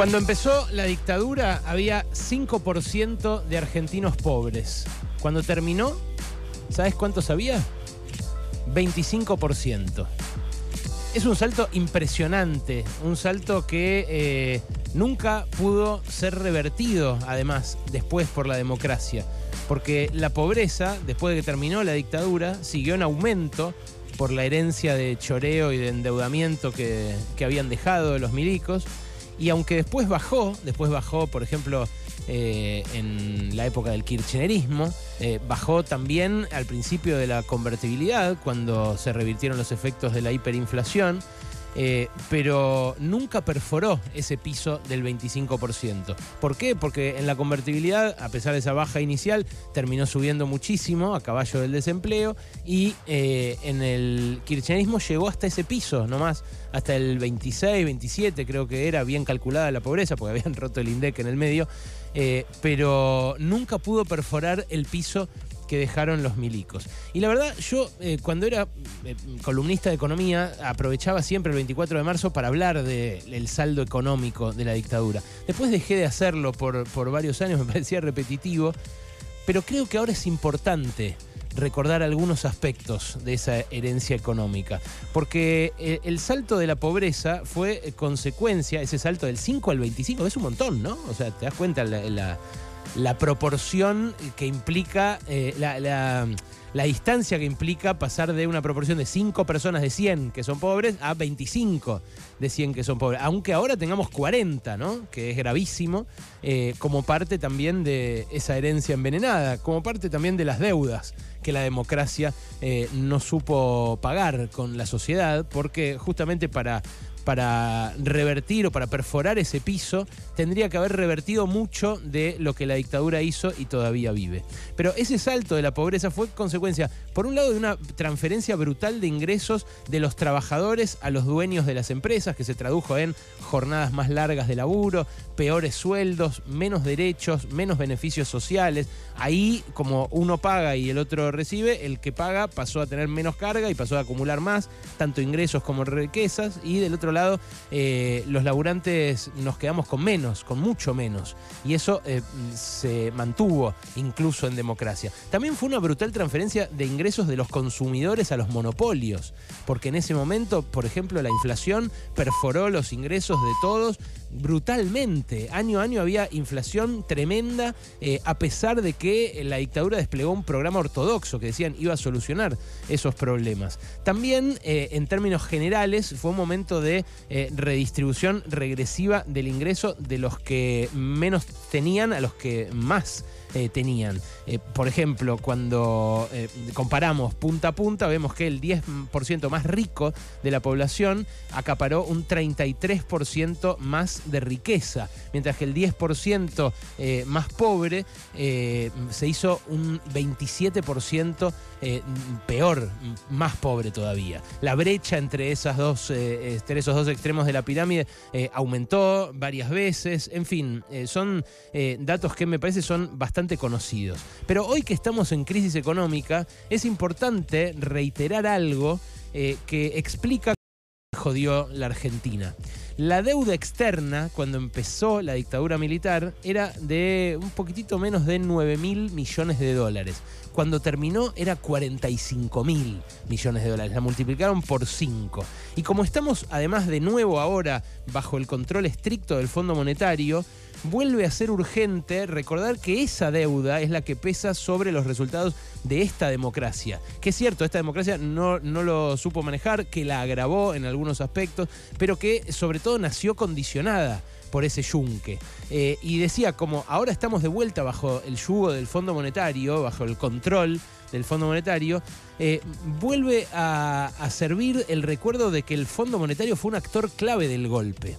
Cuando empezó la dictadura había 5% de argentinos pobres. Cuando terminó, ¿sabes cuántos había? 25%. Es un salto impresionante, un salto que eh, nunca pudo ser revertido, además, después por la democracia. Porque la pobreza, después de que terminó la dictadura, siguió en aumento por la herencia de choreo y de endeudamiento que, que habían dejado los milicos. Y aunque después bajó, después bajó, por ejemplo, eh, en la época del kirchnerismo, eh, bajó también al principio de la convertibilidad, cuando se revirtieron los efectos de la hiperinflación. Eh, pero nunca perforó ese piso del 25%. ¿Por qué? Porque en la convertibilidad, a pesar de esa baja inicial, terminó subiendo muchísimo a caballo del desempleo y eh, en el kirchnerismo llegó hasta ese piso nomás, hasta el 26, 27 creo que era bien calculada la pobreza, porque habían roto el INDEC en el medio, eh, pero nunca pudo perforar el piso que dejaron los milicos. Y la verdad, yo eh, cuando era eh, columnista de economía, aprovechaba siempre el 24 de marzo para hablar del saldo económico de la dictadura. Después dejé de hacerlo por, por varios años, me parecía repetitivo, pero creo que ahora es importante recordar algunos aspectos de esa herencia económica. Porque eh, el salto de la pobreza fue consecuencia, ese salto del 5 al 25, es un montón, ¿no? O sea, te das cuenta la proporción que implica, eh, la, distancia que implica pasar de una proporción de 5 personas de 100 que son pobres a 25 de 100 que son pobres. Aunque ahora tengamos 40, ¿no? Que es gravísimo, eh, como parte también de esa herencia envenenada, como parte también de las deudas que la democracia eh, no supo pagar con la sociedad, porque justamente para para revertir o para perforar ese piso, tendría que haber revertido mucho de lo que la dictadura hizo y todavía vive. Pero ese salto de la pobreza fue consecuencia, por un lado, de una transferencia brutal de ingresos de los trabajadores a los dueños de las empresas, que se tradujo en jornadas más largas de laburo, peores sueldos, menos derechos, menos beneficios sociales. Ahí, como uno paga y el otro recibe, el que paga pasó a tener menos carga y pasó a acumular más, tanto ingresos como riquezas, y del otro lado, eh, los laburantes nos quedamos con menos, con mucho menos. Y eso eh, se mantuvo incluso en democracia. También fue una brutal transferencia de ingresos de los consumidores a los monopolios, porque en ese momento, por ejemplo, la inflación perforó los ingresos de todos brutalmente. Año a año había inflación tremenda, eh, a pesar de que la dictadura desplegó un programa ortodoxo que decían iba a solucionar esos problemas. También, en términos generales, fue un momento de eh, redistribución regresiva del ingreso de los que menos tenían a los que más eh, tenían. Eh, por ejemplo, cuando eh, comparamos punta a punta, vemos que el 10% más rico de la población acaparó un 33% más de riqueza, mientras que el 10% más pobre se hizo un 27% peor, más pobre todavía. La brecha entre, esas dos, entre esos dos extremos de la pirámide aumentó varias veces, en fin, son datos que me parece son bastante conocidos. Pero hoy que estamos en crisis económica, es importante reiterar algo eh, que explica cómo jodió la Argentina. La deuda externa, cuando empezó la dictadura militar, era de un poquitito menos de 9 mil millones de dólares. Cuando terminó era 45 mil millones de dólares. La multiplicaron por 5. Y como estamos además de nuevo ahora bajo el control estricto del Fondo Monetario, vuelve a ser urgente recordar que esa deuda es la que pesa sobre los resultados de esta democracia. Que es cierto, esta democracia no, no lo supo manejar, que la agravó en algunos aspectos, pero que sobre todo nació condicionada por ese yunque. Eh, y decía, como ahora estamos de vuelta bajo el yugo del Fondo Monetario, bajo el control del Fondo Monetario, eh, vuelve a servir el recuerdo de que el Fondo Monetario fue un actor clave del golpe.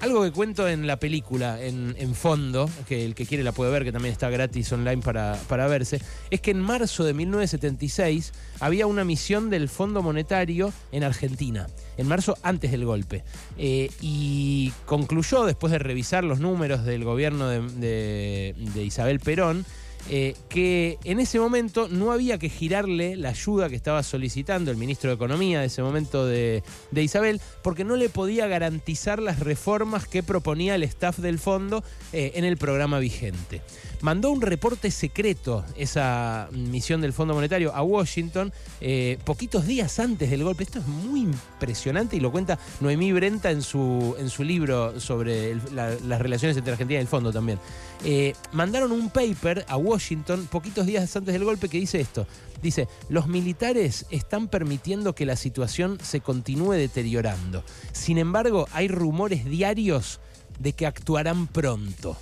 Algo que cuento en la película, en, fondo, que el que quiere la puede ver, que también está gratis online para, para verse, es que en marzo de 1976 había una misión del Fondo Monetario en Argentina, en marzo antes del golpe. Eh, y concluyó, después de revisar los números del gobierno de, Isabel Perón, eh, que en ese momento no había que girarle la ayuda que estaba solicitando el ministro de Economía de ese momento de, Isabel, porque no le podía garantizar las reformas que proponía el staff del fondo eh, en el programa vigente mandó un reporte secreto, esa misión del Fondo Monetario, a Washington, eh, poquitos días antes del golpe. Esto es muy impresionante y lo cuenta Noemí Brenta en su, en su libro sobre las relaciones entre Argentina y el Fondo también. Mandaron un paper a Washington poquitos días antes del golpe que dice esto. Dice, los militares están permitiendo que la situación se continúe deteriorando. Sin embargo, hay rumores diarios de que actuarán pronto.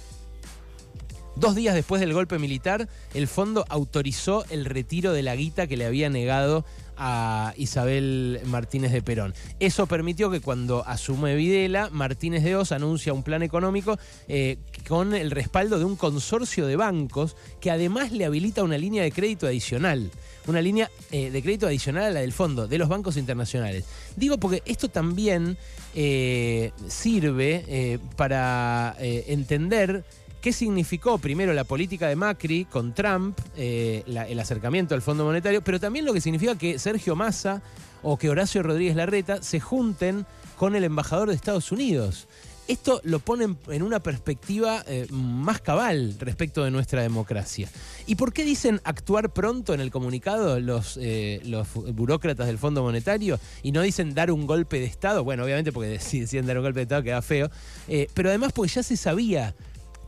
Dos días después del golpe militar, el fondo autorizó el retiro de la guita que le había negado a Isabel Martínez de Perón. Eso permitió que cuando asume Videla, Martínez de Oz anuncia un plan económico eh, con el respaldo de un consorcio de bancos que además le habilita una línea de crédito adicional. Una línea eh, de crédito adicional a la del fondo, de los bancos internacionales. Digo porque esto también eh, sirve para entender ¿Qué significó primero la política de Macri con Trump, eh, el acercamiento al Fondo Monetario, pero también lo que significa que Sergio Massa o que Horacio Rodríguez Larreta se junten con el embajador de Estados Unidos? Esto lo pone en una perspectiva eh, más cabal respecto de nuestra democracia. ¿Y por qué dicen actuar pronto en el comunicado los, eh, los burócratas del Fondo Monetario y no dicen dar un golpe de Estado? Bueno, obviamente porque si deciden dar un golpe de Estado queda feo, pero además porque ya se sabía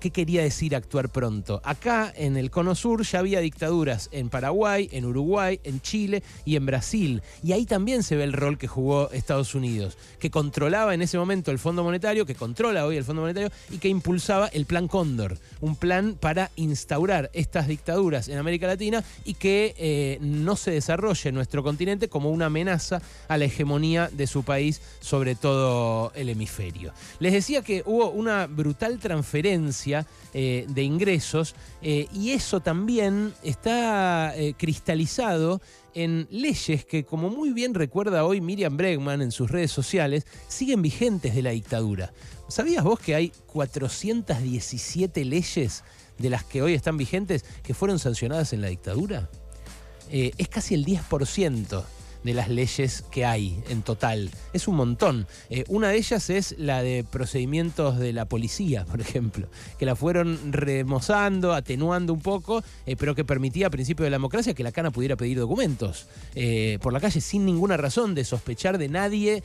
¿Qué quería decir actuar pronto? Acá en el Cono Sur ya había dictaduras en Paraguay, en Uruguay, en Chile y en Brasil. Y ahí también se ve el rol que jugó Estados Unidos, que controlaba en ese momento el Fondo Monetario, que controla hoy el Fondo Monetario y que impulsaba el Plan Cóndor, un plan para instaurar estas dictaduras en América Latina y que eh, no se desarrolle en nuestro continente como una amenaza a la hegemonía de su país sobre todo el hemisferio. Les decía que hubo una brutal transferencia eh, de ingresos eh, y eso también está eh, cristalizado en leyes que, como muy bien recuerda hoy Miriam Bregman en sus redes sociales, siguen vigentes de la dictadura. ¿Sabías vos que hay 417 leyes de las que hoy están vigentes que fueron sancionadas en la dictadura? es casi el 10% de las leyes que hay en total. Es un montón. Eh, una de ellas es la de procedimientos de la policía, por ejemplo, que la fueron remozando, atenuando un poco, eh, pero que permitía a principio de la democracia que la cana pudiera pedir documentos eh, por la calle sin ninguna razón de sospechar de nadie,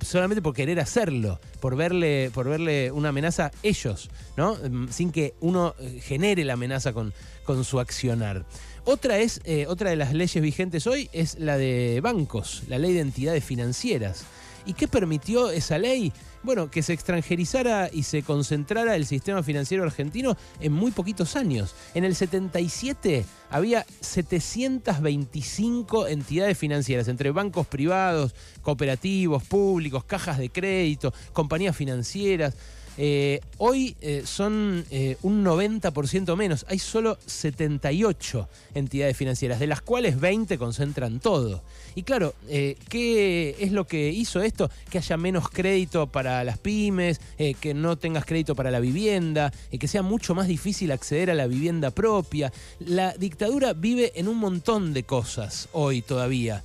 solamente por querer hacerlo, por verle, por verle una amenaza ellos, ¿no? Mm, sin que uno genere la amenaza con, con su accionar. Otra, es, eh, otra de las leyes vigentes hoy es la de bancos, la ley de entidades financieras. ¿Y qué permitió esa ley? Bueno, que se extranjerizara y se concentrara el sistema financiero argentino en muy poquitos años. En el 77 había 725 entidades financieras, entre bancos privados, cooperativos, públicos, cajas de crédito, compañías financieras. Eh, hoy eh, son eh, un 90% menos. Hay solo 78 entidades financieras, de las cuales 20 concentran todo. Y claro, ¿qué es lo que hizo esto? Que haya menos crédito para las pymes, que no tengas crédito para la vivienda, que sea mucho más difícil acceder a la vivienda propia. La dictadura vive en un montón de cosas hoy todavía,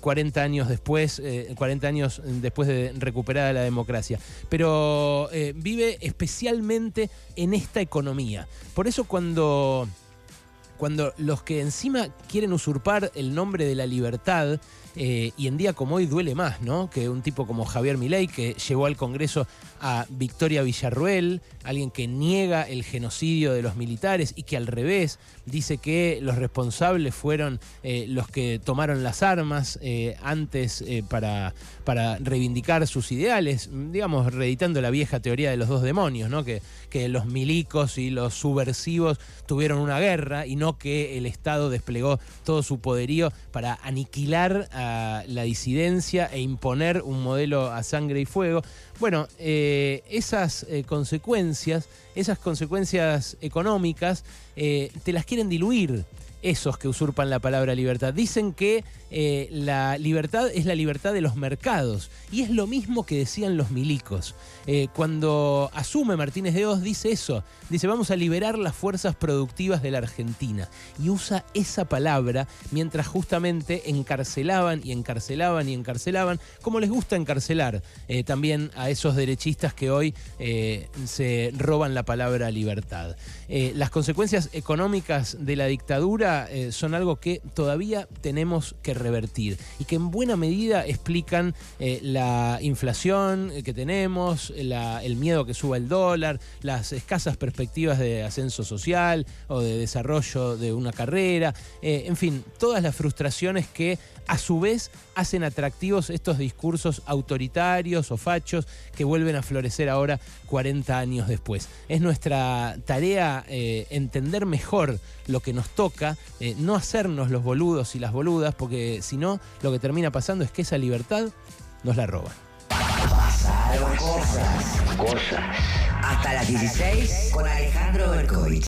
40 años después, 40 años después de recuperada la democracia. Pero vive especialmente en esta economía. Por eso cuando, cuando los que encima quieren usurpar el nombre de la libertad, eh, y en día como hoy duele más, ¿no? Que un tipo como Javier Milei, que llevó al Congreso a Victoria Villarruel, alguien que niega el genocidio de los militares y que al revés dice que los responsables fueron eh, los que tomaron las armas eh, antes para, para reivindicar sus ideales, digamos, reeditando la vieja teoría de los dos demonios, ¿no? Que, que los milicos y los subversivos tuvieron una guerra y no que el Estado desplegó todo su poderío para aniquilar la disidencia e imponer un modelo a sangre y fuego. Bueno, eh, esas eh, consecuencias, esas consecuencias económicas, eh, te las quieren diluir esos que usurpan la palabra libertad. Dicen que eh, la libertad es la libertad de los mercados. Y es lo mismo que decían los milicos. Eh, cuando asume Martínez de Oz, dice eso. Dice, vamos a liberar las fuerzas productivas de la Argentina. Y usa esa palabra mientras justamente encarcelaban y encarcelaban y encarcelaban, como les gusta encarcelar eh, también a esos derechistas que hoy se roban la palabra libertad. las consecuencias económicas de la dictadura son algo que todavía tenemos que revertir y que en buena medida explican eh, la inflación que tenemos, el miedo que suba el dólar, las escasas perspectivas de ascenso social o de desarrollo de una carrera, eh, en fin, todas las frustraciones que a su vez hacen atractivos estos discursos autoritarios o fachos que vuelven a florecer ahora 40 años después. Es nuestra tarea eh, entender mejor lo que nos toca, no hacernos los boludos y las boludas, porque si no, lo que termina pasando es que esa libertad nos la roban. Pasaron cosas. Cosas. Hasta las 16 con Alejandro Berkovich.